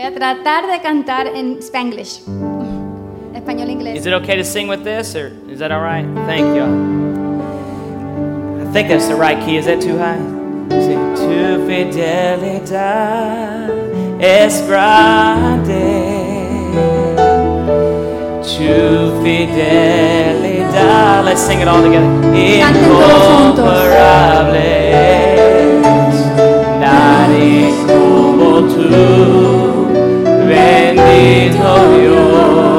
Voy a tratar de cantar en Spanglish. Español Is it okay to sing with this, or is that all right? Thank you. I think that's the right key. Is that too high? Sing tu fidelidad es grande. Tu fidelidad. Let's sing it all together. Canten todos juntos. Incomparable nadie como tú, bendito Dios.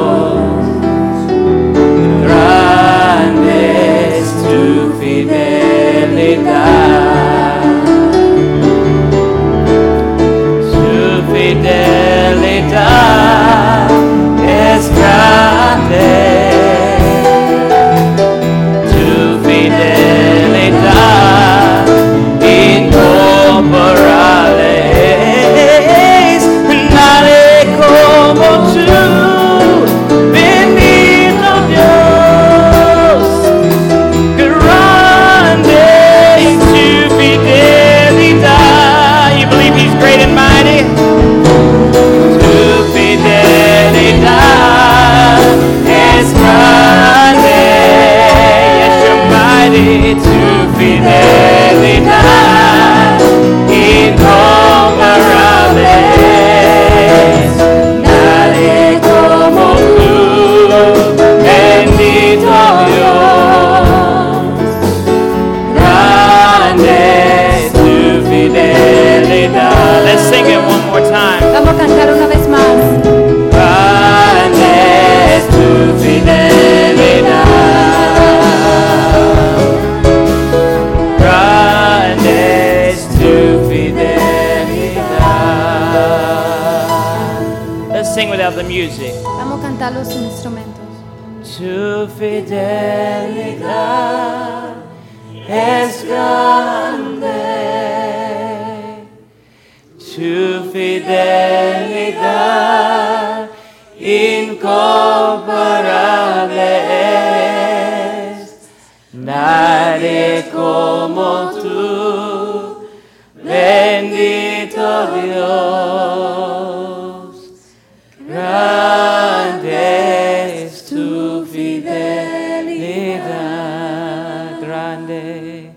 Grande,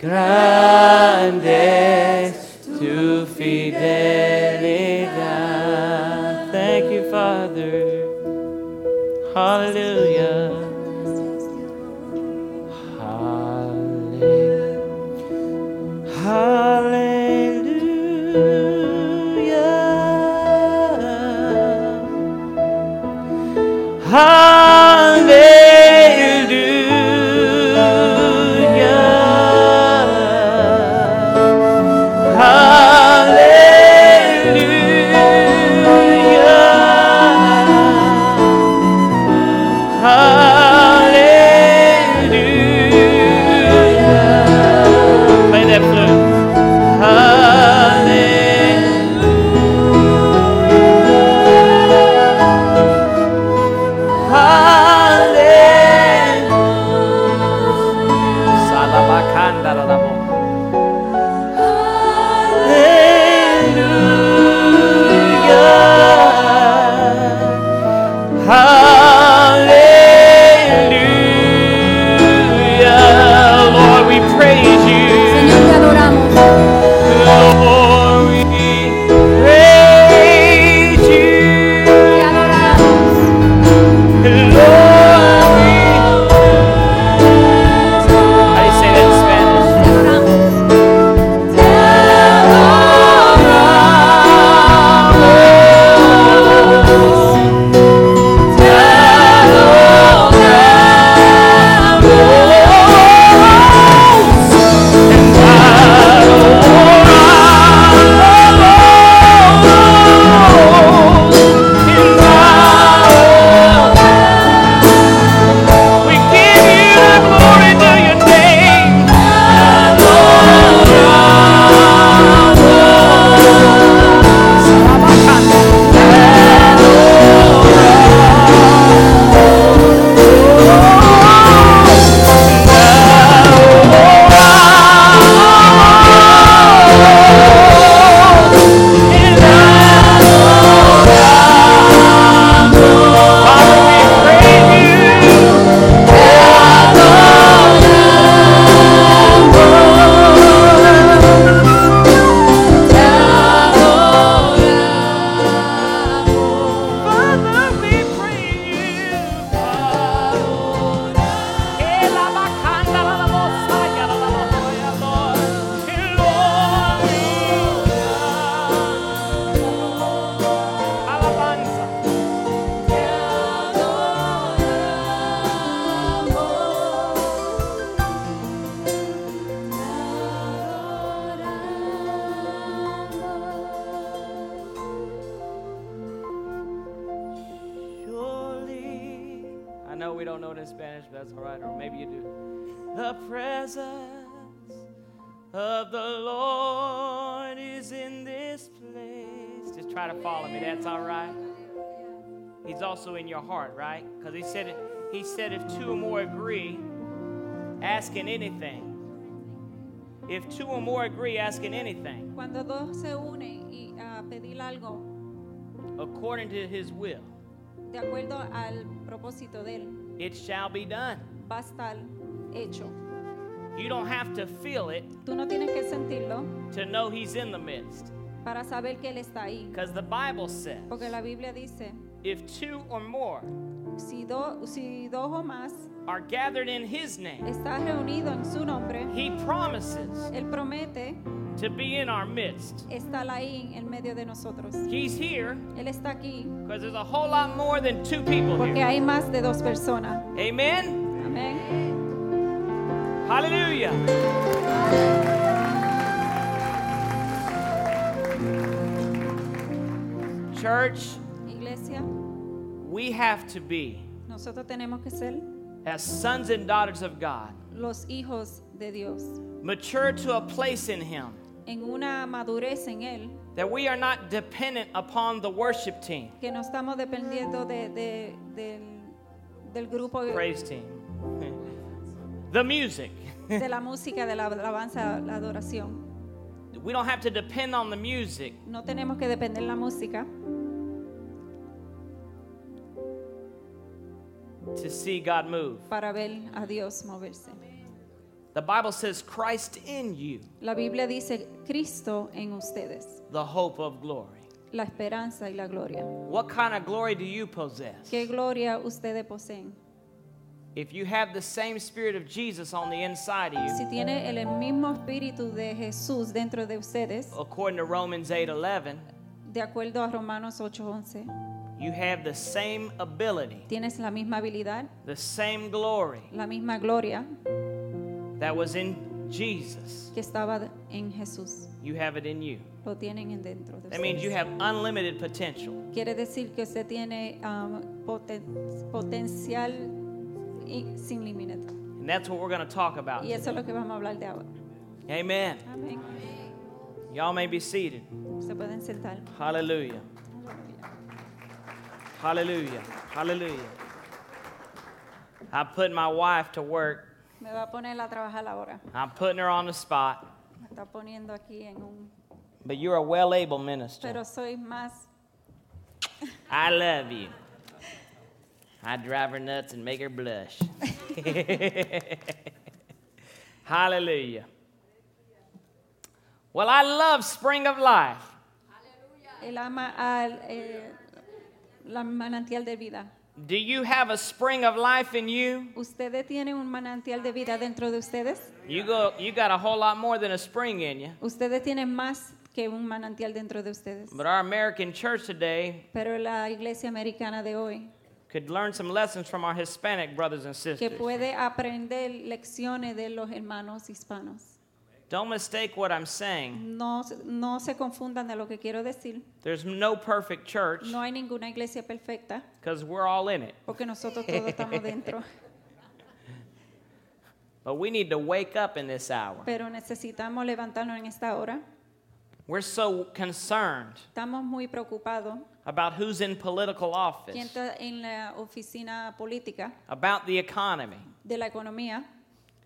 grande es tu fidelidad. Thank you, Father. Hallelujah. Know we don't know it in Spanish, but that's all right, or maybe you do. The presence of the Lord is in this place. Just try to follow me. That's all right. He's also in your heart, right? Because he said, he said, if two or more agree, asking anything. If two or more agree, asking anything, Cuando dos se unen y ah, a pedir algo according to his will, de acuerdo al propósito de él, it shall be done. va a estar hecho. You don't have to feel it Tú no tienes que sentirlo to know he's in the midst. para saber que él está ahí, Because the Bible says, porque la Biblia dice, if two or more si, do- si dos o más are gathered in his name, está reunido en su nombre, he promises él promete to be in our midst. estar ahí en medio de nosotros. He's here Él está aquí because there's a whole lot more than two people porque here. hay más de dos personas. Amen? Amén. Hallelujah. Church, Iglesia, we have to be, nosotros tenemos que ser as sons and daughters of God, los hijos de Dios, mature to a place in Him en una madurez en Él, that we are not dependent upon the worship team, que no estamos dependiendo de, de- del, del grupo de praise team, the music. la música, de la alabanza, la adoración. We don't have to depend on the music No tenemos que depender de la música to see God move. para ver a Dios moverse. The Bible says, Christ in you, La Biblia dice Cristo en ustedes, the hope of glory. la esperanza y la gloria. What kind of glory do you possess? ¿Qué gloria ustedes poseen? If you have the same spirit of Jesus on the inside of you. Si tiene el mismo espíritu de Jesús dentro de ustedes, according to Romans 8:11, de acuerdo a Romanos 8:11, you have the same ability, tienes la misma habilidad, the same glory la misma gloria that was in Jesus. que estaba en Jesús. You have it in you. Lo tienen en dentro de That means you ustedes. have unlimited potential. Quiere decir que usted tiene um, poten- potencial sin límite. And that's what we're going to talk about. Y eso es lo que vamos a hablar de ahora. Amen. Amén. Y'all may be seated. Se pueden sentar. Hallelujah. Hallelujah. Hallelujah. I put my wife to work. Me va a poner a trabajar ahora. I'm putting her on the spot. Me está poniendo aquí en un... But you're a well able minister. Pero soy más... I love you. I drive her nuts and make her blush. Hallelujah. Well, I love Spring of Life. Él ama al eh, la manantial de vida. Do you have a spring of life in you? ¿Ustedes tienen un manantial de vida dentro de ustedes? You go you got a whole lot more than a spring in you. Ustedes tienen más que un manantial dentro de ustedes. But our American church today Pero la iglesia americana de hoy, could learn some lessons from our Hispanic brothers and sisters. que puede aprender lecciones de los hermanos hispanos. Don't mistake what I'm saying. No, no se confundan de lo que quiero decir. There's no perfect church No hay ninguna iglesia perfecta, because we're all in it. porque nosotros todos estamos dentro. But we need to wake up in this hour. Pero necesitamos levantarnos en esta hora. We're so concerned Estamos muy preocupados. about who's in political office, ¿Quién está en la oficina política about the economy. de la economía?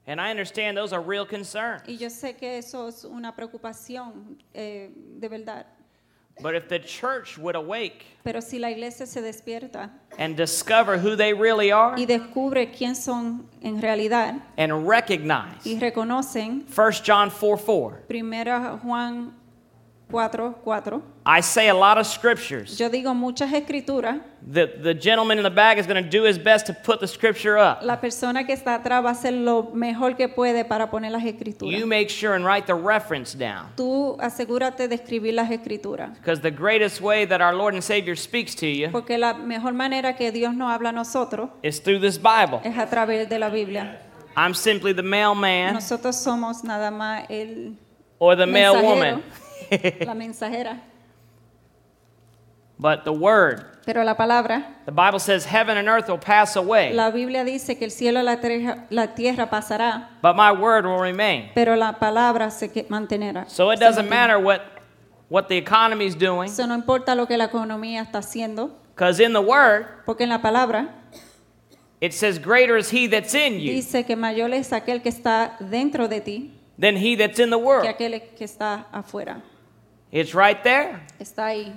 And I understand those are real concerns. Y yo sé que eso es una preocupación eh, de verdad. But if the church would awake Pero si la iglesia se despierta and discover who they really are y descubre quién son en realidad and recognize y reconocen 1 John 4 4. Primera Juan 4, 4. I say a lot of scriptures. Yo digo muchas escrituras. The, the gentleman in the back is going to do his best to put the scripture up. La persona que está atrás va a hacer lo mejor que puede para poner las escrituras. You make sure and write the reference down. Tú asegúrate de escribir las escrituras. Because the greatest way that our Lord and Savior speaks to you Porque la mejor manera que Dios nos habla a nosotros is through this Bible. es a través de la Biblia. I'm simply the mailman Nosotros somos nada más el, or the Mensajero. woman. la mensajera. But the word, Pero la palabra, the Bible says heaven and earth will pass away, la Biblia dice que el cielo y la tierra, la tierra pasará, but my word will remain. pero la palabra se que- mantenerá. So it doesn't matter what, what the economy is doing, no importa lo que la economía está haciendo, because in the word, porque en la palabra it says, Greater is he that's in you dice que mayor es aquel que está dentro de ti than he that's in the que world. aquel que está afuera. It's right there. Está ahí.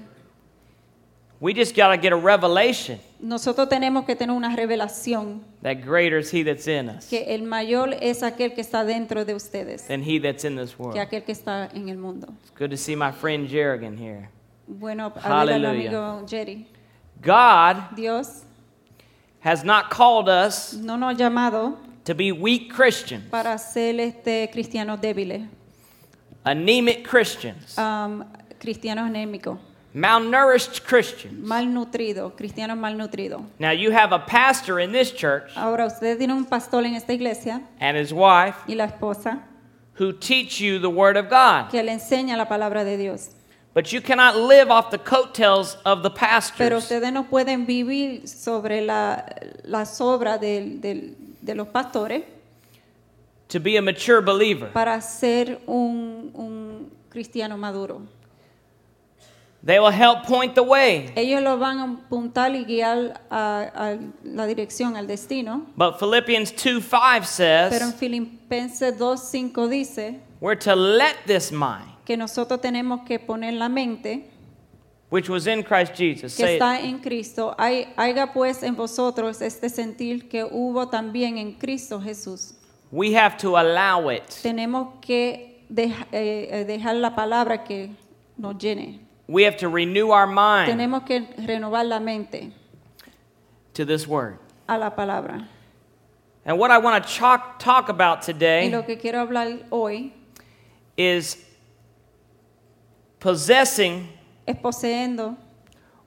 We just got to get a revelation Nosotros tenemos que tener una revelación that greater is he that's in us que el mayor es aquel que está dentro de ustedes than he that's in this world. que aquel que está en el mundo. It's good to see my friend Jerrigan here. Bueno, Hallelujah. amigo Jerry. God Dios has not called us no nos ha llamado to be weak Christians, para ser este cristianos débiles, anemic Christians, um, cristianos anémicos, malnourished Christians. Malnutrido, cristianos malnutridos. Now, you have a pastor in this church Ahora usted tiene un pastor en esta iglesia and his wife y la esposa who teach you the Word of God. que le enseña la palabra de Dios. But you cannot live off the coattails of the pastors. Pero ustedes no pueden vivir sobre la, las obras del- del- de los pastores to be a mature believer. para ser un, un cristiano maduro. They will help point the way. Ellos lo van a apuntar y guiar a, a la dirección, al destino. But Philippians 2 5 Pero en says Filipenses 2.5 dice we're to let this mind, que nosotros tenemos que poner la mente which was in Christ Jesus, que say it. está en Cristo. Hay, haya pues en vosotros este sentir que hubo también en Cristo Jesús. We have to allow it. Tenemos que dej- eh, eh, dejar la palabra que nos llene. We have to renew our mind Tenemos que renovar la mente to this word. a la palabra. And what I want to talk, talk about Y today lo que quiero hablar hoy is possessing es poseendo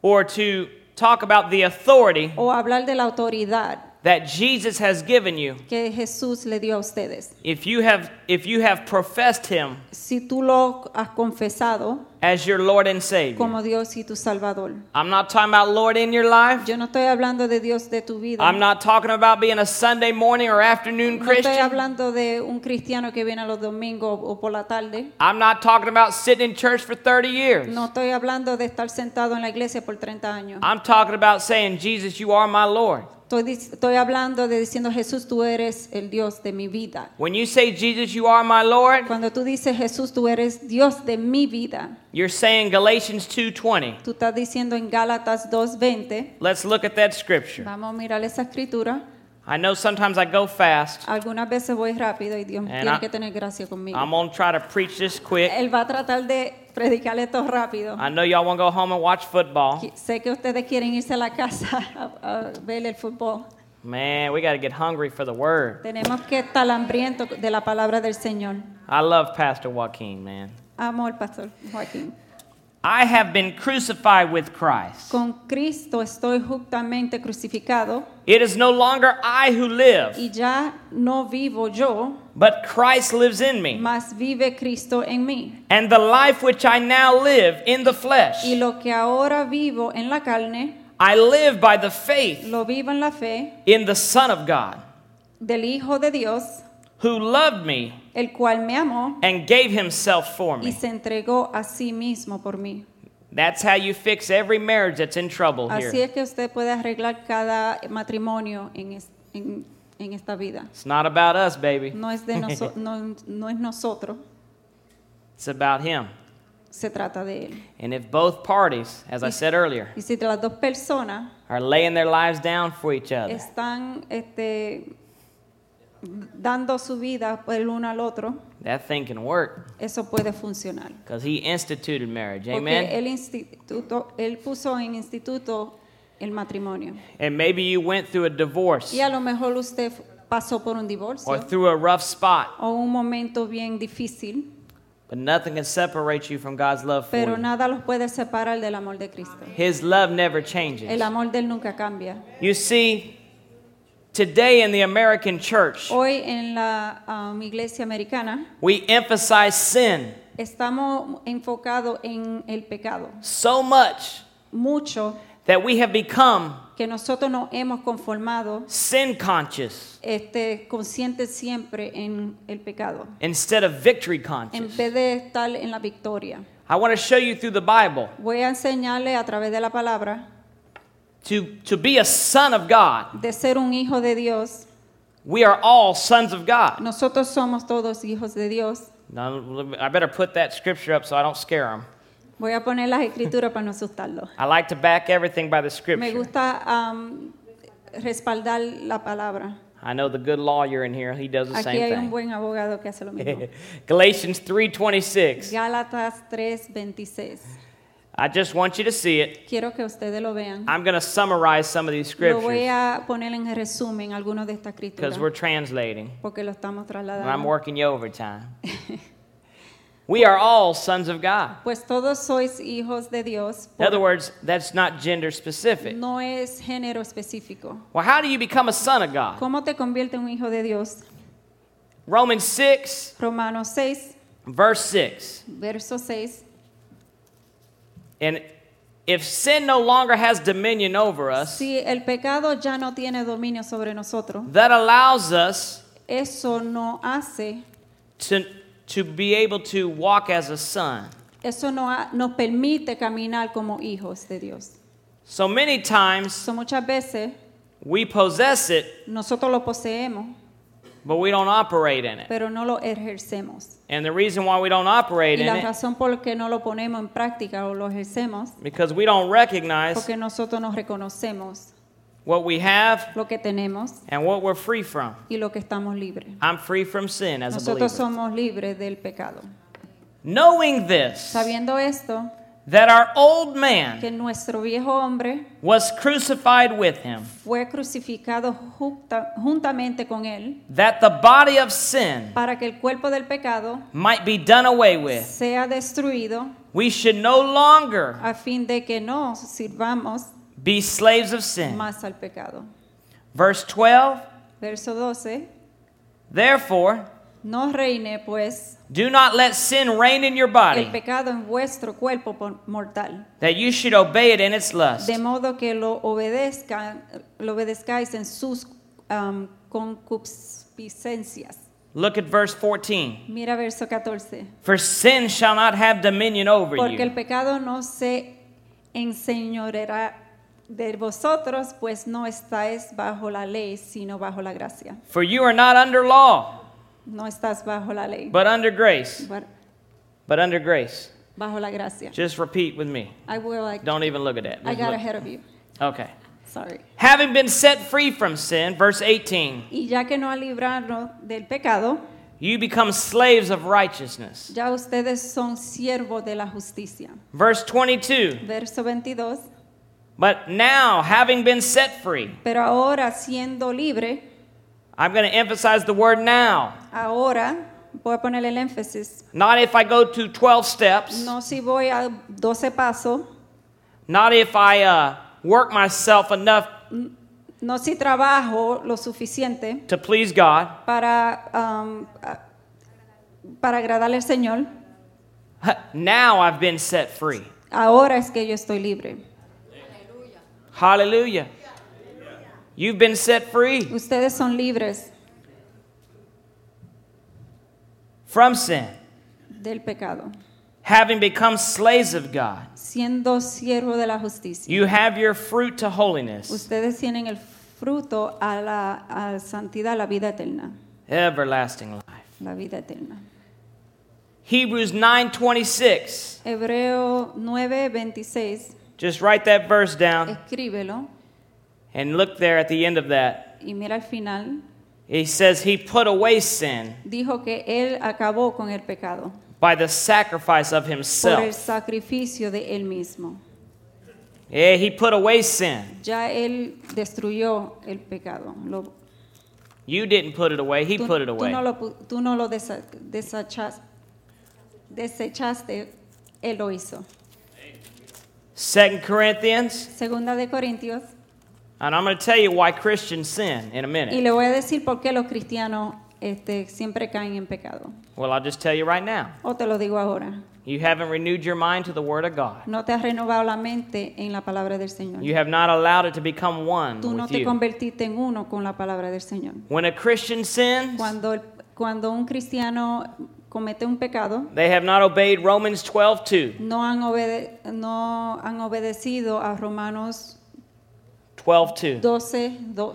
or to talk about the authority o hablar de la autoridad that Jesus has given you que Jesús le dio a ustedes. if you have if you have professed him Si tú lo has confesado as your Lord and Savior. como Dios y tu Salvador. I'm not talking about Lord in your life. Yo no estoy hablando de Dios de tu vida. I'm not talking about being a Sunday morning or afternoon No estoy Christian. hablando de un cristiano que viene a los domingos o por la tarde. I'm not talking about sitting in church for 30 years. No estoy hablando de estar sentado en la iglesia por 30 años. I'm talking about saying, Jesus, you are my Lord. Estoy, estoy hablando de diciendo Jesús, tú eres el Dios de mi vida. When you say, Jesus, you are my Lord, Cuando tú dices Jesús, tú eres Dios de mi vida. You're saying Galatians 2:20. Tú estás diciendo en Gálatas 2:20. Let's look at that scripture. Vamos a mirar esa escritura. I know sometimes I go fast. Algunas veces voy rápido y Dios tiene I- que tener gracia conmigo. I'm going to try to preach this quick. Él va a tratar de predicar esto rápido. I know y'all want to go home and watch football. Sé que ustedes quieren irse a la casa a, a ver el fútbol. Man, we got to get hungry for the word. Tenemos que estar hambrientos de la palabra del Señor. I love Pastor Joaquin, man. Amo al pastor Joaquín. I have been crucified with Christ. Con Cristo estoy justamente crucificado It is no longer I who live, y ya no vivo yo, but Christ lives in me. mas vive Cristo en mí. And the life which I now live in the flesh, Y lo que ahora vivo en la carne, I live by the faith lo vivo en la fe in the Son of God, del Hijo de Dios, who loved me el cual me amó and gave himself for y me. se entregó a sí mismo por mí. That's how you fix every marriage that's in trouble Así here. es que usted puede arreglar cada matrimonio en, es- en- en esta vida. It's not about us, baby. No es, de noso- no, no es nosotros, It's about Him. se trata de Él. And if both parties, as I said earlier, Y si las dos personas are laying their lives down for each other, están este, dando su vida el uno al otro, that thing can work eso puede funcionar. because He instituted marriage. Amen. Porque él, instituto, él puso en instituto el matrimonio. And maybe you went through a divorce Y a lo mejor usted pasó por un divorcio or through a rough spot, o un momento bien difícil, but nothing can separate you from God's love for pero you. nada los puede separar del amor de Cristo. His love never changes. El amor de él nunca cambia. You see, today in the American church, Hoy en la um, iglesia americana we emphasize sin estamos enfocados en el pecado so much mucho that we have become que nosotros nos hemos conformado sin conscious este, conscientes siempre en el pecado, instead of victory en conscious. vez de estar en la victoria. I want to show you through the Bible Voy a enseñarle a través de la palabra to, to be a son of God. de ser un hijo de Dios. We are all sons of God. Nosotros somos todos hijos de Dios. Now, I better put that scripture up so I don't scare them. Voy a poner las escrituras para no asustarlos. I like to back everything by the Me scripture. gusta am, respaldar la palabra. I know the good lawyer in here, he does the Aquí same hay un thing. buen abogado que hace lo mismo. Galatians 3:26. Gálatas 3:26. I just want you to see it. Quiero que ustedes lo vean. I'm going to summarize some of these Lo voy scriptures a poner en resumen algunos de estas because escrituras we're translating. porque lo estamos And I'm trasladando. working you overtime. we are all sons of God. Pues todos sois hijos de Dios. In other words, that's not gender specific. no es género específico. Well, how do you become a son of God? ¿Cómo te convierte en un hijo de Dios? Romans 6, Romanos 6, verse 6. verso 6. And if sin no longer has dominion over us, Si el pecado ya no tiene dominio sobre nosotros, that allows us eso no hace, to, to be able to walk as a son. eso no ha- nos permite caminar como hijos de Dios. So many times So, muchas veces we possess it, nosotros lo poseemos, but we don't operate in it. pero no lo ejercemos. And the reason why we don't operate Y in la it razón por que no lo ponemos en práctica o lo ejercemos, because we don't recognize porque nosotros no reconocemos what we have lo que tenemos and what we're free from. y lo que estamos libres. I'm free from sin as a Nosotros believer. somos libres del pecado. Knowing this, Sabiendo esto, that our old man que nuestro viejo hombre was crucified with him, fue crucificado junta- juntamente con él that the body of sin para que el cuerpo del pecado might be done away with, sea destruido we should no longer a fin de que no sirvamos be slaves of sin. más al pecado. Verse 12 Verso 12. Therefore, No reine pues do not let sin reign in your el body, pecado en vuestro cuerpo mortal, that you should obey it in its lust. de modo que lo obedezcan, lo obedezcáis en sus um, concupiscencias. Look at verse 14. Mira verso 14. For sin shall not have dominion over Porque el you. pecado no se enseñoreará de vosotros, pues no estáis bajo la ley, sino bajo la gracia. For you are not under law, No estás bajo la ley, but under grace. but But under grace. bajo la gracia. Just repeat with me. I will like, Don't even look at that. I got look- ahead of you. Okay. Sorry. Having been set free from sin, verse 18, Y ya que no ha librado del pecado, you become slaves of righteousness. ya ustedes son siervos de la justicia. Verse 22, Verso 22. but now, having been set free, Pero ahora siendo libre, I'm going to emphasize the word now. ahora voy a poner el énfasis. Not if I go to 12 steps, No si voy a 12 pasos, not if I uh, work myself enough no si trabajo lo suficiente to please God. para, um, para agradarle al Señor. Now I've been set free. Ahora es que yo estoy libre. Hallelujah. You've been set free Ustedes son libres from sin, del pecado, having become slaves of God. siendo siervo de la justicia. You have your fruit to holiness, Ustedes tienen el fruto a la a santidad, la vida eterna, everlasting life. la vida eterna. Hebrews 9:26. Hebreo 9:26, Just write that verse down escríbelo and look there at the end of that. y mira al final. He says he put away sin Dijo que él acabó con el pecado by the sacrifice of por el himself. sacrificio de él mismo. Yeah, he put away sin. Ya él destruyó el pecado. Lo- You didn't put it away, he tú, put it tú away. no lo, tú no lo desa- desechas- desechaste, él lo hizo. 2 Corinthians, Segunda de Corintios. And I'm going to tell you why Christians sin in a minute. Y le voy a decir por qué los cristianos este, siempre caen en pecado. Well, I'll just tell you right now. O te lo digo ahora. You haven't renewed your mind to the Word of God. No te has renovado la mente en la palabra del Señor. You have not allowed it to become one Tú no with te you. convertiste en uno con la palabra del Señor. When a Christian sins, Cuando, el- cuando un cristiano comete un pecado, they have not obeyed Romans 12 no han, obede- no han obedecido a Romanos 12 12, 2.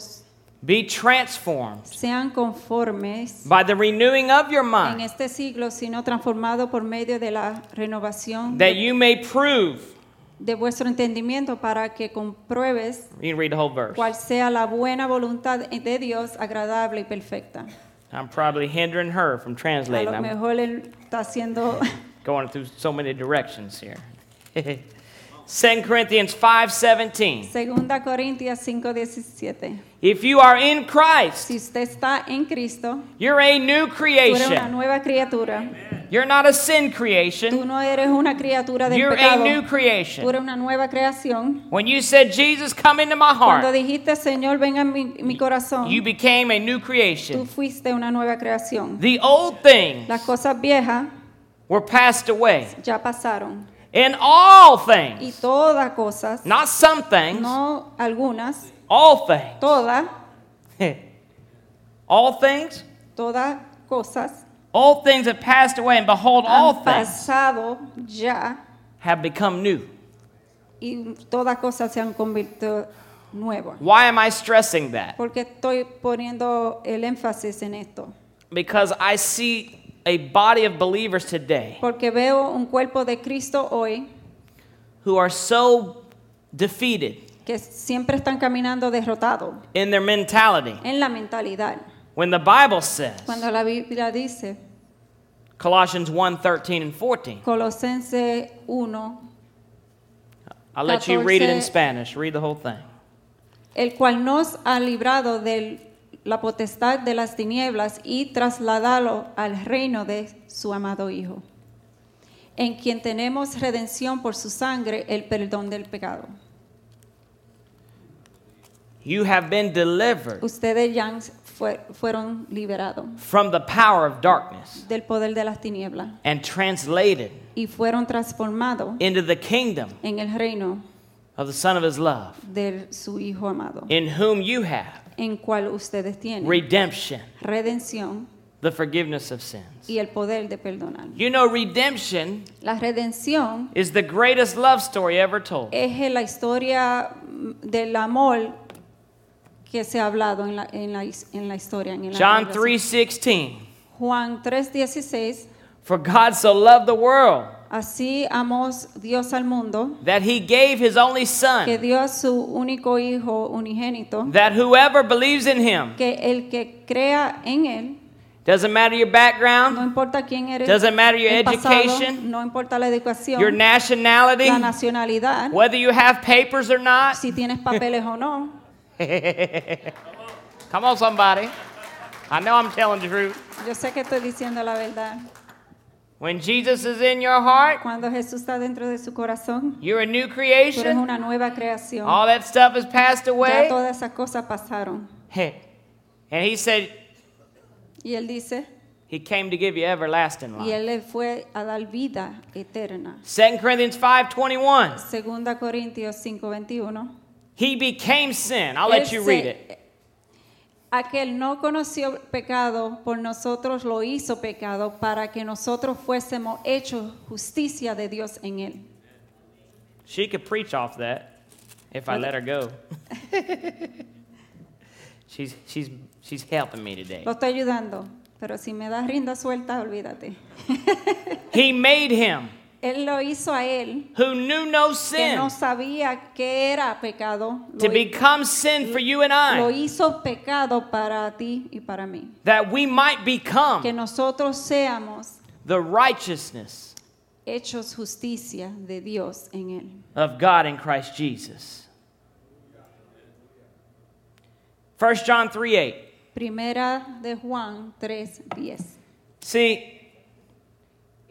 Be transformed Sean conformes by the renewing of your en mind, este siglo, sino transformados por medio de la renovación that de, you may prove. de vuestro entendimiento para que compruebes You can read the whole verse. cuál sea la buena voluntad de Dios, agradable y perfecta. I'm probably hindering her from A translating. lo I'm mejor él está haciendo going through so many directions here. 2 Corinthians 5:17. Segunda Corintios 5:17. If you are in Christ, Si usted está en Cristo, you're a new tú eres una creation. nueva criatura. You're not a sin creation. Tú creation. no eres una criatura del You're a pecado. new Tú creation. eres una nueva creación. When you said, Jesus, come into my heart, Cuando dijiste, Señor, venga en mi, mi corazón, you became a new creation. tú creation. fuiste una nueva creación. The old things Las cosas viejas were passed away. ya pasaron. And all things. Y todas cosas, not some things, no algunas, all things. todas, all things, todas cosas all things have passed away, and behold, all things ya have become new. y todas cosas se han convertido nuevas. Why am I stressing that? Porque estoy poniendo el énfasis en esto. Because I see a body of believers today Porque veo un cuerpo de Cristo hoy who are so defeated que siempre están caminando derrotados in their mentality. en la mentalidad. When the Bible says, Cuando la Biblia dice, Colossians 1 13 and 14, Colosense 1, I'll let you read it in Spanish. Read the whole thing. el cual nos ha librado de la potestad de las tinieblas y trasladado al reino de su amado Hijo, en quien tenemos redención por su sangre, el perdón del pecado. You have been delivered Ustedes ya fue- fueron liberados from the power of darkness del poder de las tinieblas and translated y fueron transformados into the kingdom en el reino of the Son of His love, de su Hijo amado, in whom you have en cual ustedes tienen redemption, redención the forgiveness of sins. y el poder de perdonar. You know, redemption La redención is the greatest love story ever told. es la historia del amor que se ha hablado en la, en la, en la historia. En la John 3:16. Juan 3:16, For God so loved the world así amó Dios al mundo that he gave his only que son dio a su único hijo unigénito, that whoever believes in him que el que crea en él, doesn't matter your no background, importa quién eres, Doesn't matter your el pasado, education, no importa la educación, your nationality, la nacionalidad, whether you have papers or not. si tienes papeles o no. Come on somebody. I know I'm telling the truth. Yo sé que estoy diciendo la verdad. When Jesus is in your heart, Cuando Jesús está dentro de su corazón, you're a new tú eres creation. una nueva creación. All that stuff has passed Ya away. todas esas cosas pasaron. And he said Y él dice, he came to give you everlasting life. y él fue a dar vida eterna. 2 Corinthians 5:21. Segunda Corintios 5:21. He became sin. I'll let you read it. Aquel no conoció pecado, por nosotros lo hizo pecado, para que nosotros fuésemos hechos justicia de Dios en él. She could preach off that if I let her go. she's she's she's helping me today. Lo estoy ayudando, pero si me das rinda suelta, olvídate. He made him Él lo hizo a él, who knew no que sin no sabía que era pecado. to Lo, become sin for you and lo I, hizo pecado para ti y para mí. that we might Que become nosotros seamos the righteousness hechos justicia de Dios en él. of God in Christ Jesus. 1 John 3 8. Primera de Juan 3:10. See,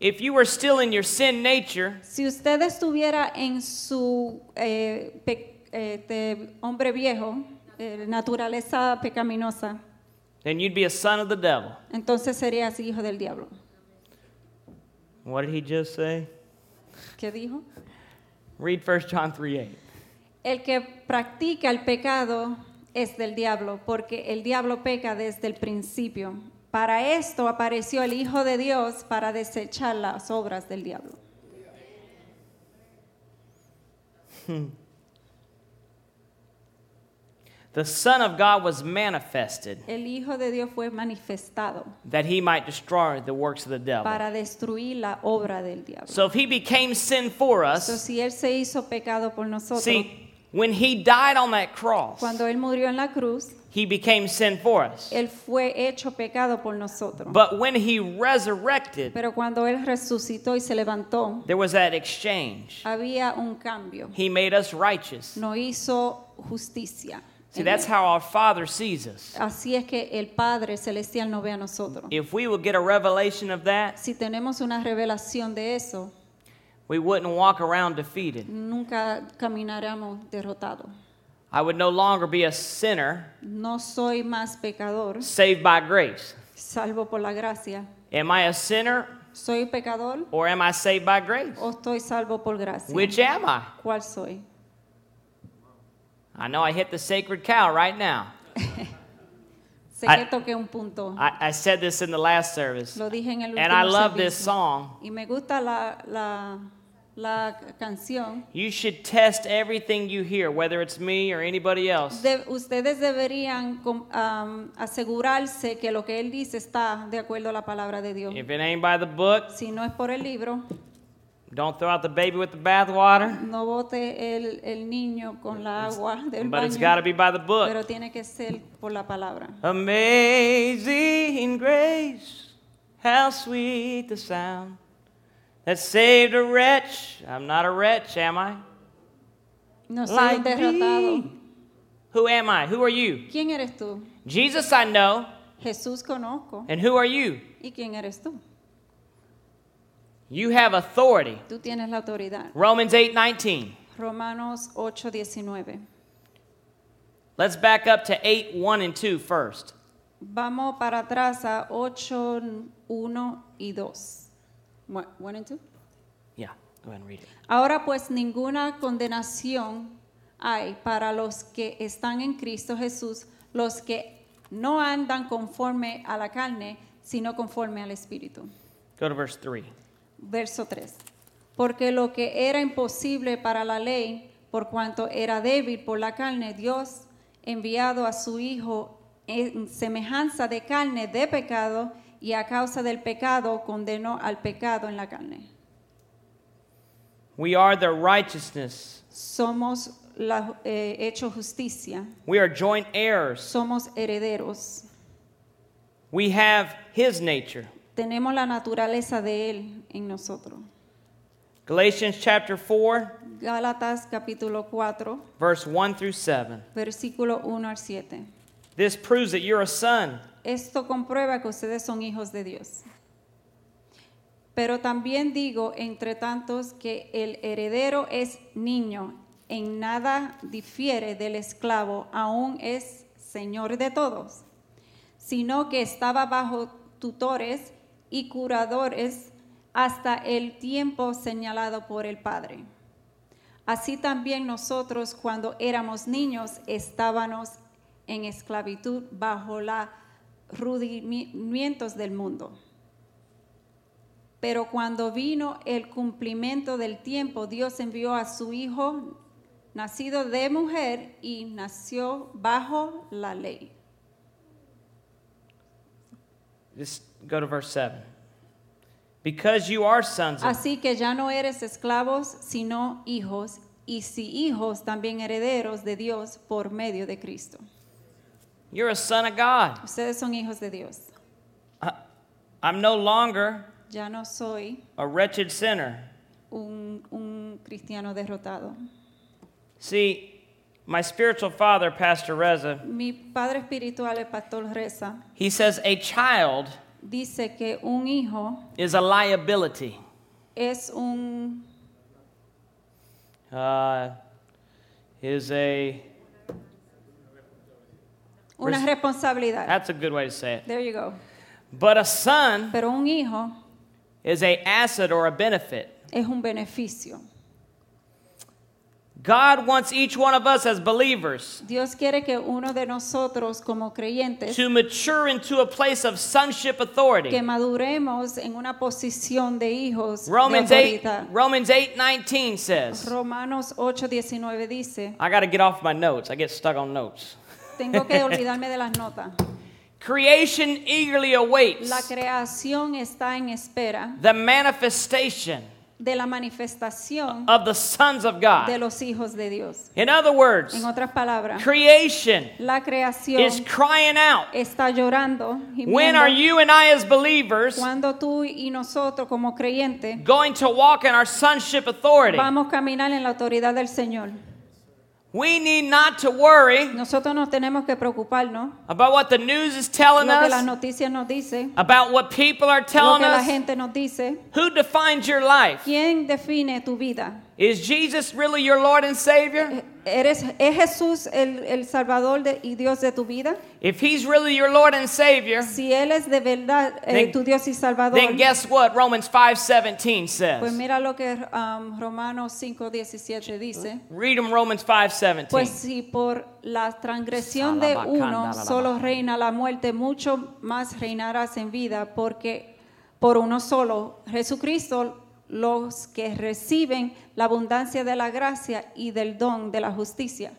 if you were still in your sin nature, Si usted estuviera en su eh, pe- hombre viejo, eh, naturaleza pecaminosa, then you'd be a son of the devil. entonces serías hijo del diablo. What did he just say? ¿Qué dijo? Read 1 John 3 8. El que practica el pecado es del diablo, porque el diablo peca desde el principio. Para esto apareció el Hijo de Dios para desechar las obras del diablo. The Son of God was manifested El Hijo de Dios fue manifestado that he might destroy the works of the devil. para destruir la obra del diablo. So if he became sin for So, us, si Él se hizo pecado por nosotros, see, when he died on that cross, cuando Él murió en la cruz, he became sin for us. Él fue hecho pecado por nosotros. But when he resurrected, Pero cuando Él resucitó y se levantó, there was that exchange. había un cambio. He made us righteous. No hizo justicia. See, that's how our Father sees us. Así es que el Padre Celestial nos ve a nosotros. If we would get a revelation of that, Si tenemos una revelación de eso, we wouldn't walk around defeated. nunca caminaremos derrotados. I would no longer be a sinner No soy más pecador, saved by grace. salvo por la gracia. Am I a sinner ¿Soy pecador or am I saved by grace? o estoy salvo por gracia? Which am I? ¿Cuál soy? I know I hit the sacred cow right now. Sé I- que toqué un punto. I, I said this in the last service, Lo dije en el último and I love this song. Y me gusta la, la, la canción. You should test everything you hear, whether it's me or anybody else. De- ustedes deberían am, asegurarse que lo que él dice está de acuerdo a la palabra de Dios. If it ain't by the book, Si no es por el libro, don't throw out the baby with the bathwater, no bote el, el niño con la agua del but it's got to be by the book. pero tiene que ser por la palabra. Amazing grace, how sweet the sound that saved a wretch. I'm not a wretch, am I? No soy Like derrotado. me. Who am I? Who are you? ¿Quién eres tú? Jesus, I know. Jesús conozco. And who are you? ¿Y quién eres tú? You have authority. Tú tienes la autoridad. Romans 8:19. Romanos 8:19. Let's back up to 8, 1 and 2 first. Vamos para atrás a 8, 1 y 2. 1 and 2. Yeah, go ahead and read it. Ahora pues ninguna condenación hay para los que están en Cristo Jesús, los que no andan conforme a la carne, sino conforme al Espíritu. Go to verse 3. Verso 3. Porque lo que era imposible para la ley, por cuanto era débil por la carne, Dios enviado a su Hijo en semejanza de carne de pecado y a causa del pecado condenó al pecado en la carne. We are the righteousness. Somos la, eh, hecho justicia, We are joint heirs. somos herederos, We have his nature. tenemos la naturaleza de Él en nosotros. Galatians chapter 4, Gálatas capítulo 4, verse 1 through 7. versículo 1 al 7. This proves that you're a son. Esto comprueba que ustedes son hijos de Dios. Pero también digo, entre tantos, que el heredero es niño, en nada difiere del esclavo, aún es señor de todos, sino que estaba bajo tutores y curadores hasta el tiempo señalado por el Padre. Así también nosotros cuando éramos niños estábamos en esclavitud bajo los rudimientos del mundo. Pero cuando vino el cumplimiento del tiempo, Dios envió a su Hijo, nacido de mujer y nació bajo la ley. Just go to verse 7. Because you are sons of Así que ya no eres esclavos, sino hijos, y si hijos, también herederos de Dios por medio de Cristo. You're a son of God. Ustedes son hijos de Dios. I- I'm no longer Ya no soy a wretched sinner. un, un cristiano derrotado. See, my spiritual father, Pastor Reza, Mi padre espiritual, el pastor Reza, he says a child dice que un hijo is a liability. es un, Uh, is a una responsabilidad. that's a good way to say it. There you go. But a son Pero un hijo is a asset or a benefit. es un beneficio. God wants each one of us as believers Dios quiere que uno de nosotros como creyentes to mature into a place of sonship authority. que maduremos en una posición de hijos Romans de 8 autoridad. Romans 8:19 says, Romanos 8:19 dice, I got to get off my notes. I get stuck on notes. Tengo que olvidarme de las notas. Creation eagerly awaits La creación está en espera the manifestation de la manifestación of the sons of de God. los hijos de Dios. In other words, En otras palabras, creation la creación is crying out. está llorando. When are you and I as believers Cuando tú y nosotros como creyentes going to walk in our sonship authority? vamos a caminar en la autoridad del Señor. We need not to worry Nosotros nos tenemos que preocuparnos about what the news is telling lo que las us, noticias nos dicen, about what people are lo telling que la us. gente nos dice. Who defines your life? ¿Quién define tu vida? Is Jesus really your Lord and Savior? Eh, ¿Eres, ¿Es Jesús el, el Salvador de- y Dios de tu vida? If He's really your Lord and Savior, Si Él es de verdad eh, Then- tu Dios y Salvador, then guess what Romans 5:17 pues says. mira lo que um, Romanos 5:17 dice. Read them Romans 5:17. Pues si por la transgresión de uno solo reina la muerte, mucho más reinarás en vida, porque por uno solo, Jesucristo, los que reciben la abundancia de la gracia y del don de la justicia.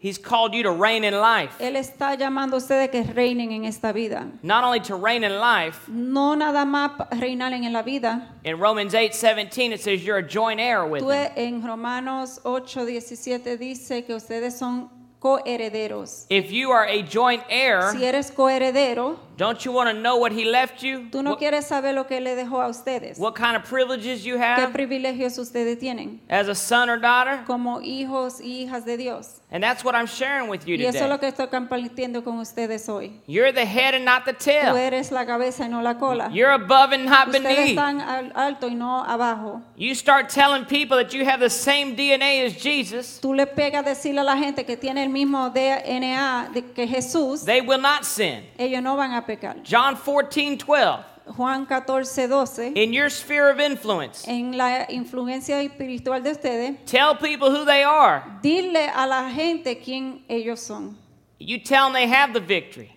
He's called you to reign in life. Él está llamando a ustedes que reinen en esta vida. Not only to reign in life, No nada más reinar en la vida. in Romans 8:17 it says you're a joint heir with Tú him. en Romanos 8, 17 dice que ustedes son coherederos. If you are a joint heir, Si eres coheredero, don't you want to know what he left you? tú no What, quieres saber lo que le dejó a ustedes. what kind of privileges you ¿Qué have privilegios ustedes tienen as a son or daughter? como hijos y hijas de Dios? And that's what I'm sharing with you Y eso es lo today. que estoy compartiendo con ustedes hoy. You're the head and not the Tú tail. eres la cabeza y no la cola. You're above and not Ustedes beneath. están alto y no abajo. You start telling people that you have the same DNA as Jesus, Tú le pegas decirle a la gente que tiene el mismo DNA de que Jesús, they will not sin. ellos no van a pecar. John 14, 12. Juan 14, 12. In your sphere of influence, En la influencia espiritual de ustedes, tell people who they are. dile a la gente quién ellos son. You tell them they have the victory.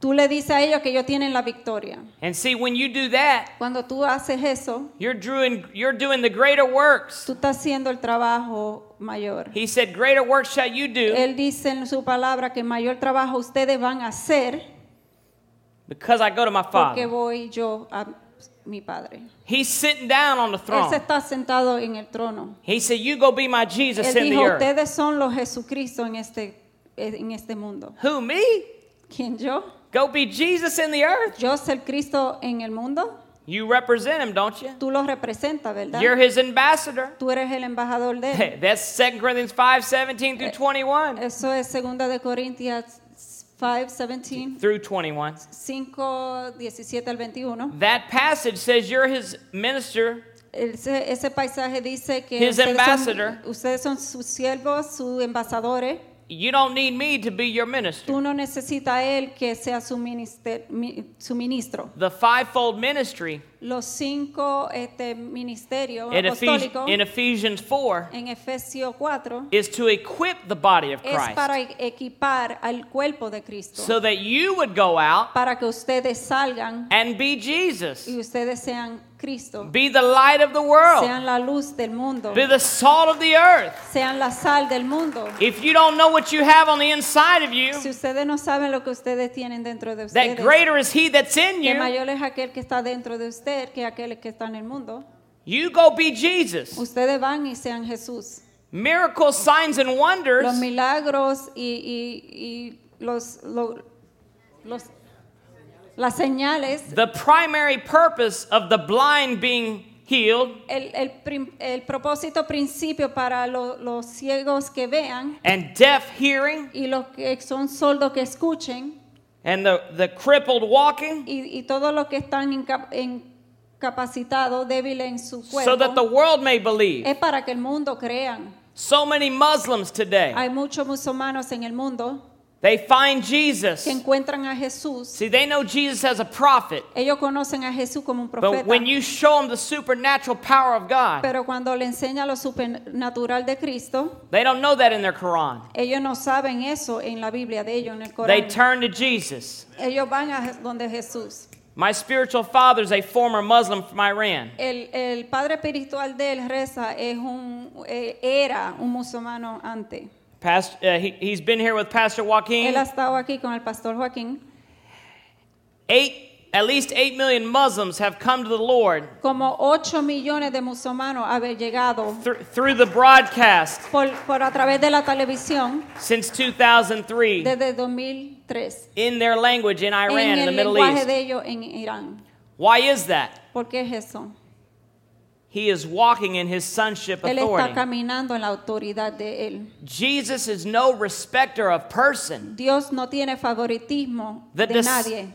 Tú le dices a ellos que ellos tienen la victoria. And see, when you do that, Cuando tú haces eso, you're doing, you're doing the greater works. tú estás haciendo el trabajo mayor. He said, Greater works shall you do Él dice en su palabra que mayor trabajo ustedes van a hacer because I go to my porque Father. voy yo a mi Padre. He's sitting down on the Él se throne. está sentado en el trono. He said, You go be my Jesus Él in dijo, the earth. ustedes son los Jesucristo en este, en este mundo. Who, me? ¿Quién yo? Go be Jesus in the earth? Yo soy el Cristo en el mundo. You represent him, don't you? Tú lo representas, ¿verdad? You're his ambassador. Tú eres el embajador de él. That's 2 Corinthians 5 17 through eh, 21. Eso es segunda de Corintias 5, 17, Through 21. 5, 17 al 21. That passage says you're his minister Ese, ese paisaje dice que His ustedes ambassador. son, ustedes son sus siervos, sus embajadores. You don't need me to be your minister. Tú no necesitas a él que sea su, minister- su ministro. The fivefold ministry Los cinco este, ministerios in, Ephes- in Ephesians 4 en Efesios 4 is to equip the body of es Christ para equipar al cuerpo de Cristo. so that you would go out para que ustedes salgan and be Jesus. y ustedes sean Cristo. Be the light of the world. Sean la luz del mundo. Be the salt of the earth. Sean la sal del mundo. If you don't know what you have on the inside of you, Si ustedes no saben lo que ustedes tienen dentro de ustedes, that greater is he that's in que you. mayor es aquel que está dentro de usted que aquel que está en el mundo. You go be Jesus. Ustedes van y sean Jesús. Miracles, signs, and wonders Los milagros y, y- y los, lo- los- las señales, The primary purpose of the blind being healed. El, el el propósito principio para lo- los ciegos que vean. And deaf hearing. Y los que son sordos que escuchen. And the, the crippled walking. Y, y todos los que están inca- incapacitados, débiles en su cuerpo. so that the world may believe. es para que el mundo crean. So many Muslims today. Hay muchos musulmanes en el mundo They find Jesus. que encuentran a Jesús, See, they know Jesus as a prophet. ellos conocen a Jesús como un profeta. But when you show them the supernatural power of God, Pero cuando le enseña lo supernatural de Cristo, they don't know that in their Quran. ellos no saben eso en la Biblia de ellos, en el They turn to Jesus. Ellos van a donde Jesús. My spiritual father is a former Muslim from Iran. El, el padre espiritual de él, Reza, es un, eh, era un musulmano antes. Past, uh, he, he's been here with Pastor Joaquin. Él ha estado aquí con el pastor Joaquín. Eight, at least eight million Muslims have come to the Lord Como 8 millones de musulmanos haber llegado thr- through the broadcast por, por a través de la televisión since 2003 desde 2003 in their language in Iran, en in the Middle lenguaje East. de ellos en Irán. Why is that? ¿Por qué es eso? He is walking in his sonship Él está authority. caminando en la autoridad de él. Jesus is no respecter of person. Dios no tiene favoritismo The de nadie.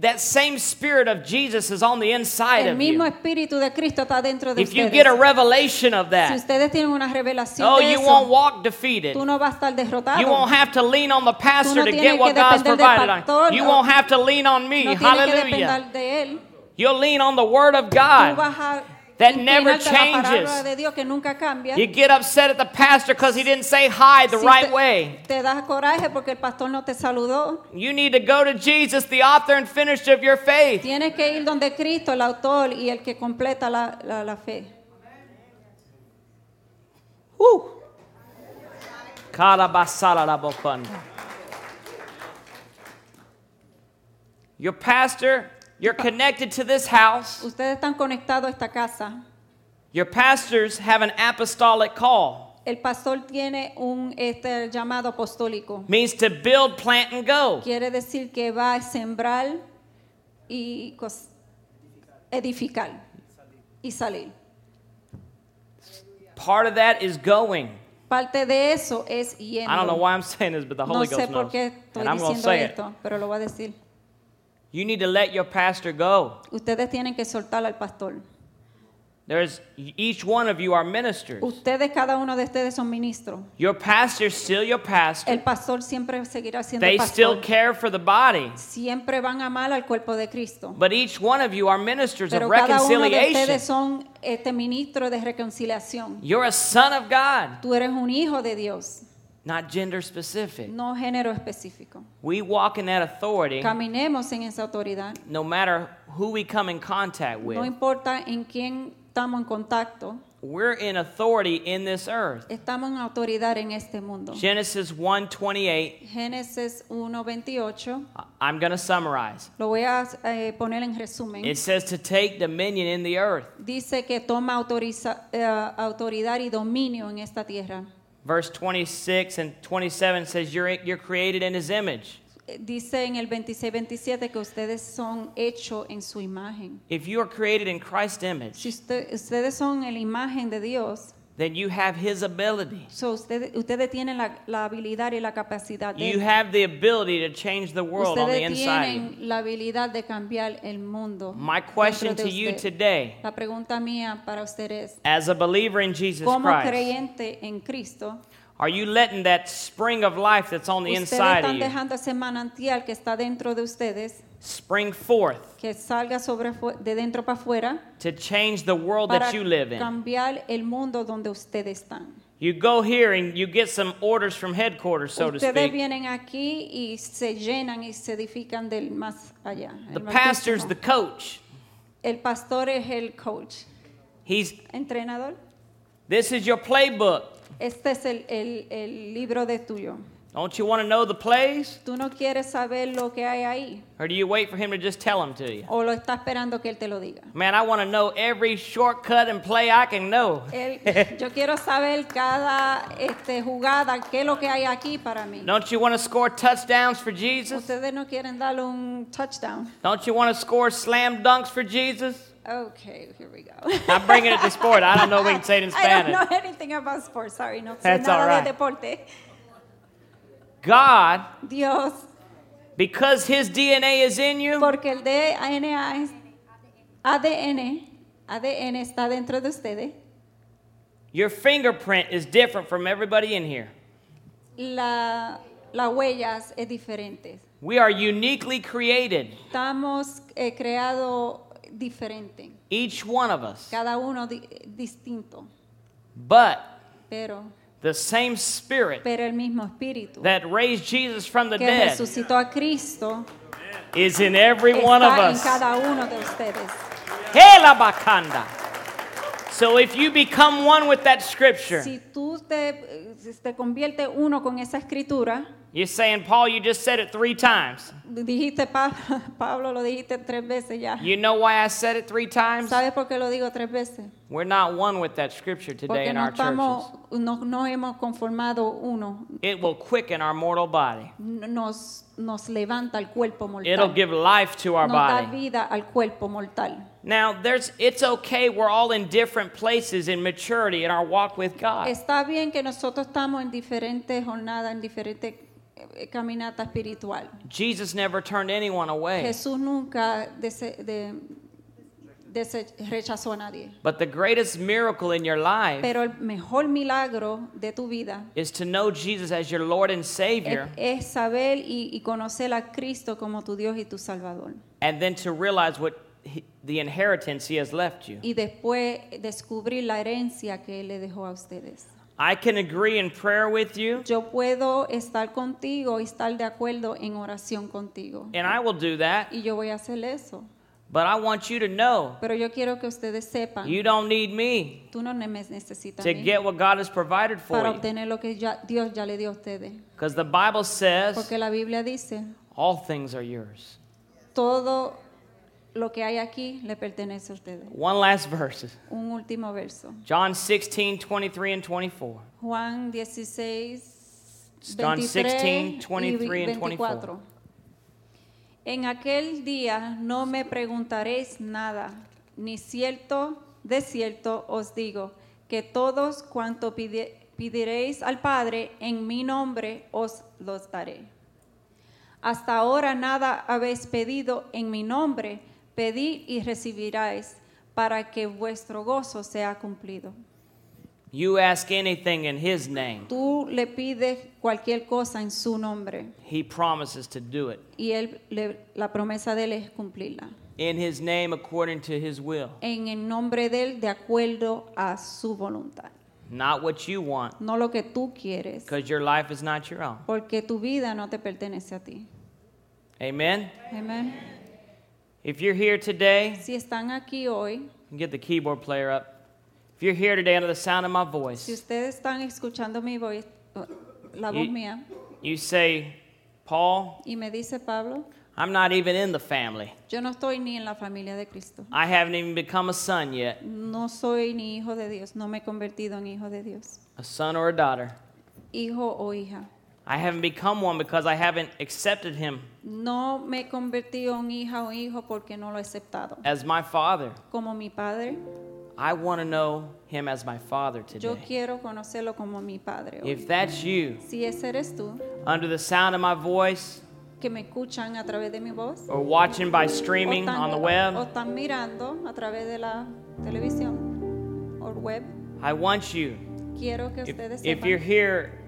that same spirit of Jesus is on the inside El of you. espíritu de Cristo está dentro de If you get a revelation of Si that, ustedes tienen una revelación oh, de you eso, won't walk defeated. tú no vas a estar derrotado. You won't have to lean on the pastor no to get what God's provided on. pastor, You won't have to lean on me. no Hallelujah. de él. You'll lean on the word of God. That never inclinarte a la palabra changes. de Dios que nunca cambia. You get upset at the pastor because he didn't say hi the right way. Te das coraje porque el pastor no te saludó. You need to go to Jesus, the author and finisher of your faith. Tienes que ir donde Cristo, el autor y el que completa la, la- la fe. Woo. Kalabasala la bokon. Your pastor, you're connected to this house. Ustedes están conectados a esta casa. Your pastors have an apostolic call. El pastor tiene un este, llamado apostólico. Means to build, plant, and go. Quiere decir que va a sembrar y edificar y salir. Part of that is going. Parte de eso es yendo. I don't know why I'm saying this, but the no Holy sé Ghost por knows. qué estoy And I'm going to diciendo say it. esto, pero lo voy a decir. You need to let your pastor go. Ustedes tienen que soltar al pastor. There's each one of you are ministers. Ustedes, cada uno de ustedes son ministros. Your pastor's still your pastor. El pastor siempre seguirá siendo They still care for the body. Siempre van a amar al cuerpo de Cristo. But each one of you are ministers of Pero cada uno de reconciliation. ustedes son este ministro de reconciliación. You're a son of God, Tú eres un hijo de Dios, not gender specific. no género específico. We walk in that authority Caminemos en esa autoridad. no matter who we come in contact with. No importa en quién estamos en contacto, We're in authority in this earth. estamos en autoridad en este mundo. Genesis 1:28. Génesis 1:28, I'm going to summarize. lo voy a eh, poner en resumen. It says to take dominion in the earth. Dice que toma autoriza- eh, autoridad y dominio en esta tierra. Verse 26 and 27 says you're you're created in his image. Dice en el 26-27 que ustedes son hechos en su imagen. If you are created in Christ's Si image, usted- ustedes son en la imagen de Dios, then you have his ability. so ustedes, ustedes tienen la, la habilidad y la capacidad de You have the ability to change the world on the inside you. tienen la habilidad de cambiar el mundo. My question to you today, La pregunta mía para ustedes, as a believer in Jesus como Christ, creyente en Cristo, are you letting that spring of life that's on the ustedes inside of están you dejando ese manantial que está dentro de ustedes, spring forth que salga sobre de dentro para afuera, to change the world para that you live in? cambiar el mundo donde ustedes están. You go here and you get some orders from headquarters, so to speak. vienen aquí y se llenan y se edifican del más allá. The pastor's the coach. el pastor es el coach, He's entrenador. this is your playbook. Este es el, el- el libro de tuyo. Don't you want to know the plays? Tú no quieres saber lo que hay ahí Or do you wait for him to just tell them to you? o lo está esperando que él te lo diga. Man, I want to know every shortcut and play I can know. Él- yo quiero saber cada este, jugada, qué es lo que hay aquí para mí. Don't you want to score touchdowns for Jesus? Ustedes no quieren darle un touchdown. Don't you want to score slam dunks for Jesus? Okay, here we go. I'm bringing it to sport. I don't know if we can say it in Spanish. I don't know anything about sports. Sorry, no sé That's nada all right. de deporte. God, Dios, because His DNA is in you, porque el DNA, es- ADN, ADN está dentro de ustedes. your fingerprint is different from everybody in here. La las huellas es diferente. We are uniquely created, Estamos eh, creados diferente, each one of us. cada uno di- distinto, But pero, the same Spirit pero el mismo espíritu that raised Jesus from the que dead resucitó a Cristo is in every one of en us. cada uno de ustedes. So if you become one with that scripture, Si tú te, eh, te conviertes uno con esa escritura, you're saying, Paul, you just said it three times. dijiste Pablo, lo dijiste tres veces ya. You know why I said it three times? ¿Sabes por qué lo digo tres veces? We're not one with that scripture today Porque in no our estamos, churches. no, no hemos conformado uno. It will quicken our mortal body. Nos, nos levanta el cuerpo It'll give life to our Nos da body. vida al cuerpo mortal. Now, there's it's okay. We're all in different places in maturity in our walk with God. Está bien que nosotros estamos en diferentes jornadas, en diferentes eh, caminatas espiritual. Jesus never turned anyone away. Jesús nunca dese- de- dese- rechazó a nadie. But the greatest miracle in your life Pero el mejor milagro de tu vida is to know Jesus as your Lord and es, Savior, es saber y, y conocer a Cristo como tu Dios y tu Salvador. and then to realize what he, the inheritance He has left you. Y después descubrir la herencia que Él le dejó a ustedes. I can agree in prayer with you, Yo puedo estar contigo y estar de acuerdo en oración contigo. and I will do that. Y yo voy a hacer eso. But I want you to know Pero yo quiero que ustedes sepan, you don't need me tú no me necesitas to get what God has provided for para you. obtener lo que ya- Dios ya le dio a ustedes. Because the Bible says Porque la Biblia dice, all things are yours. todo lo que hay aquí le pertenece a ustedes. One last verse Un último verso. John 16, 23 and 24. Juan 16, John 23 16, y 23 and 24. En aquel día no me preguntaréis nada, ni cierto, de cierto os digo, que todos cuanto pide- pediréis al Padre en mi nombre os los daré. Hasta ahora nada habéis pedido en mi nombre, pedid y recibiráis, para que vuestro gozo sea cumplido. You ask anything in His name, Tú le pides cualquier cosa en su nombre He promises to do it. y él, le- la promesa de él es cumplirla. In His name, according to His will. En el nombre de él, de acuerdo a su voluntad. Not what you want, No lo que tú quieres, because your life is not your own. porque tu vida no te pertenece a ti. Amen? Amén. If you're here today, Si están aquí hoy, get the keyboard player up. If you're here today under the sound of my si voice, ustedes están escuchando mi voz, la voz You- mía, you say, Paul, y me dice Pablo, I'm not even in the family. yo no estoy ni en la familia de Cristo. I haven't even become a son yet, No soy ni hijo de Dios, no me he convertido en hijo de Dios. a son or a daughter. Hijo o hija. I haven't become one because I haven't accepted him No me he convertido en hija o hijo porque no lo he aceptado. as my father. Como mi padre, I want to know him as my father today. yo quiero conocerlo como mi padre. hoy. If that's you, Si ese eres tú, under the sound of my voice, que me escuchan a través de mi voz, or watching by streaming están, on the web. o están mirando a través de la televisión o web, I want you, quiero que if, ustedes if sepan, you're here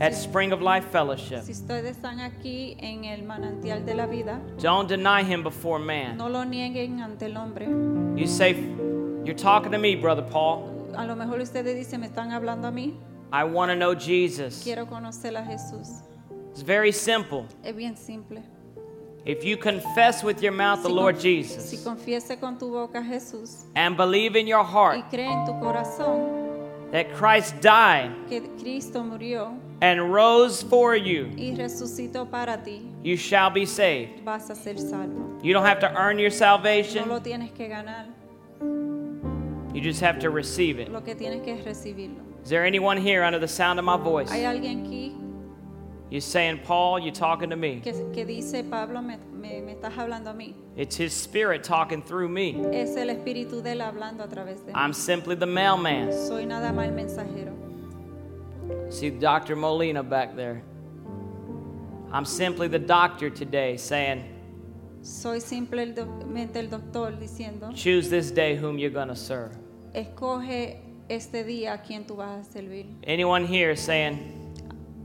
at Spring of Life Fellowship, si ustedes están aquí en el manantial de la vida, don't deny him before man. no lo nieguen ante el hombre. You say, You're talking to me, Brother Paul. A lo mejor ustedes dicen, me están hablando a mí, I want to know Jesus. quiero conocer a Jesús. It's very simple. Es bien simple. If you confess with your mouth the Si Lord con- Jesus Si confiese con tu boca a Jesús and believe in your heart y cree en tu corazón that Christ died que Cristo murió and rose for you, y resucitó para ti, you shall be saved. vas a ser salvo. You don't have to earn your No salvation, lo tienes que ganar, you just have to receive it. lo que tienes que es recibirlo. Is there anyone here under the sound of my voice? Hay alguien aquí You're saying, Paul, you're talking to me. que, que dice, Pablo, me, me- me estás hablando a mí. It's His Spirit talking through me. Es el Espíritu de él hablando a través de mí. I'm simply the mailman. Soy nada más el mensajero. See Dr. Molina back there. I'm simply the doctor today saying, Soy simplemente el doctor diciendo, choose this day whom you're going to serve. escoge este día a quien tú vas a servir. Anyone here saying,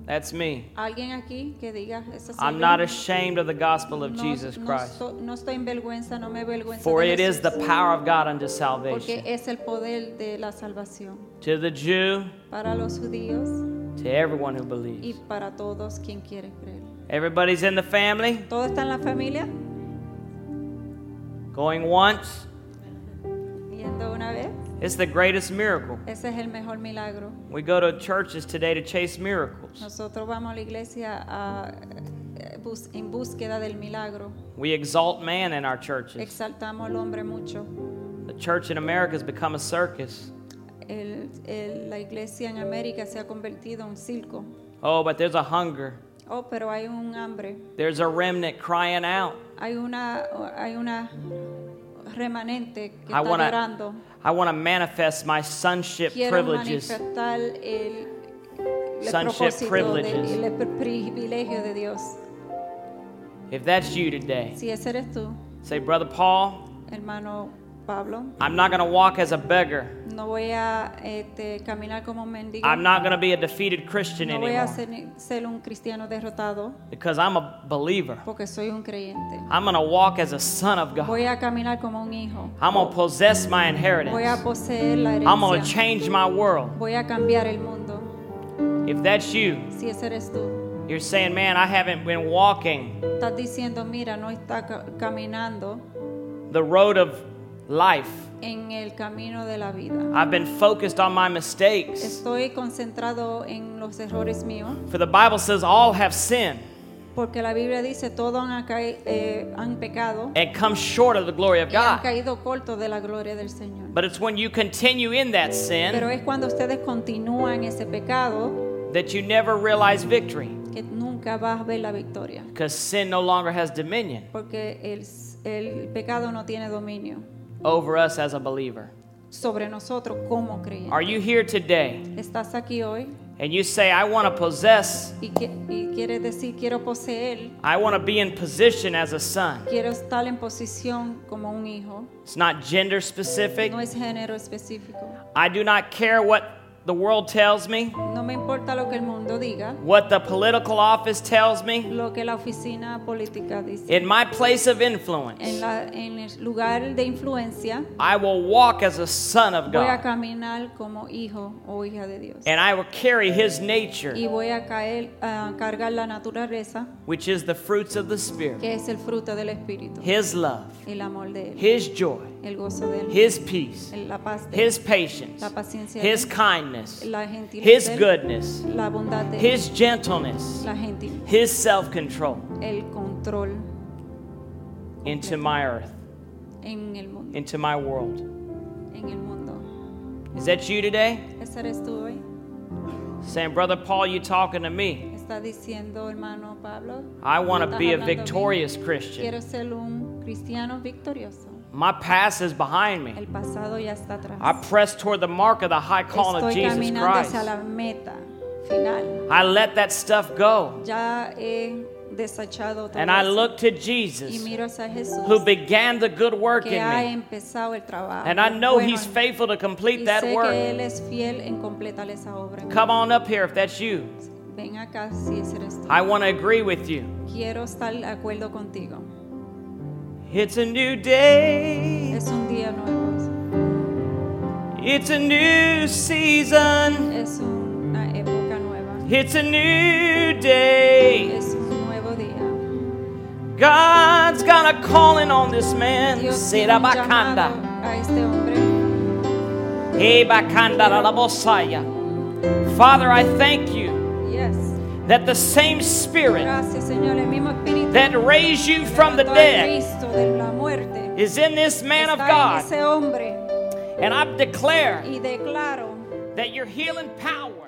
That's me. Alguien aquí que diga, I'm not ashamed of the gospel of no, Jesus Christ. estoy, no estoy en vergüenza, no me For it is the power of God unto porque salvation. es el poder de la salvación To the Jew, para los judíos to everyone who y believes. para todos quien quiere creer. Everybody's in the family, ¿Todo está en la familia? going once. Yendo una vez. It's the greatest miracle. Ese es el mejor milagro. We go to churches today to chase miracles. Nosotros vamos a la iglesia a- eh, bus- en búsqueda del milagro. We exalt man in our churches. Exaltamos al hombre mucho. The church in America has become a circus. El- el- la iglesia en América se ha convertido en un circo. Oh, but there's a hunger. Oh, pero hay un hambre. There's a remnant crying out. Hay una, hay una remanente que I está wanna- llorando. I want to manifest my sonship Quiero privileges. manifestar el, el Sonship privileges. de, el privilegio de Dios. If that's you today, Si ese eres tú, say, Brother Paul, hermano Pablo, I'm not going to walk as a beggar. no voy a este, caminar como un mendigo. I'm not going to be a defeated Christian no voy a anymore ser, ser un cristiano derrotado because I'm a believer. porque soy un creyente. I'm going to walk as a son of God. Voy a caminar como un hijo. I'm going to possess my inheritance. Voy a poseer la herencia. I'm going to change my world. Voy a cambiar el mundo. If that's you, Si ese eres tú, you're saying, man, I haven't been walking estás diciendo, mira, no está caminando the road of life. en el camino de la vida. I've been focused on my mistakes. Estoy concentrado en los errores míos, For the Bible says all have sinned porque la Biblia dice todos han, eh, han pecado and come short of the glory of y han God. caído cortos de la gloria del Señor. But it's when you continue in that Pero sin es cuando ustedes continúan ese pecado that you never realize victory que nunca vas a ver la victoria, because sin no longer has dominion porque el, el pecado no tiene dominio over us as a believer. sobre nosotros como creyentes. Are you here today Estás aquí hoy and you say, I want to possess, y, que, y quieres decir quiero poseer, I want to be in position as a son? quiero estar en posición como un hijo. It's not gender specific. No es género específico. I do not care what the world tells me, No me importa lo que el mundo diga, what the political office tells me. lo que la oficina política dice. In my place of En, influence, la, en el lugar de influencia, I will walk as a son of voy a God caminar como hijo o hija de Dios. and I will carry his nature, Y voy a caer, a cargar la naturaleza, which is the fruits of the Spirit, que es el fruto del Espíritu, his love, el amor de Él, his joy, el gozo de Él, his peace, la paz de Él, his patience, la paciencia de his Él, kindness, la his de Él, goodness, la bondad de Él, his gentleness, la gentil, his self control el control into my earth, en el mundo, into my world. en el mundo. Is that you today? ¿Ese eres tú hoy? Saying, Brother Paul, you talking to me. Está diciendo hermano Pablo. I want to be a hablando a mí? victorious Christian. Quiero ser un cristiano victorioso. My past is behind me. El pasado ya está atrás. I press toward the mark of the high calling of Estoy Jesus caminando Christ. hacia la meta final. I let that stuff go. Ya he desechado todo And I look to y Jesus, miro hacia Jesús who began the good work que in ha me. empezado el trabajo. And I know bueno He's faithful to y complete that sé que work. Él es fiel en completar esa obra. Come on up here if that's you. Ven acá si eres tú. I want to agree with you. Quiero estar de acuerdo contigo. It's a new day, Es un día nuevo. it's a new season, Es una época nueva. it's a new day. Es un nuevo día. God's got a calling on this man. Dios un llamado a este hombre. Ebakanda rarabosaya. Father, I thank you Yes. that the same spirit Gracias, Señor. El mismo that raised you from the dead de la muerte is in this man of está en God. ese hombre And I declare y declaro that your healing power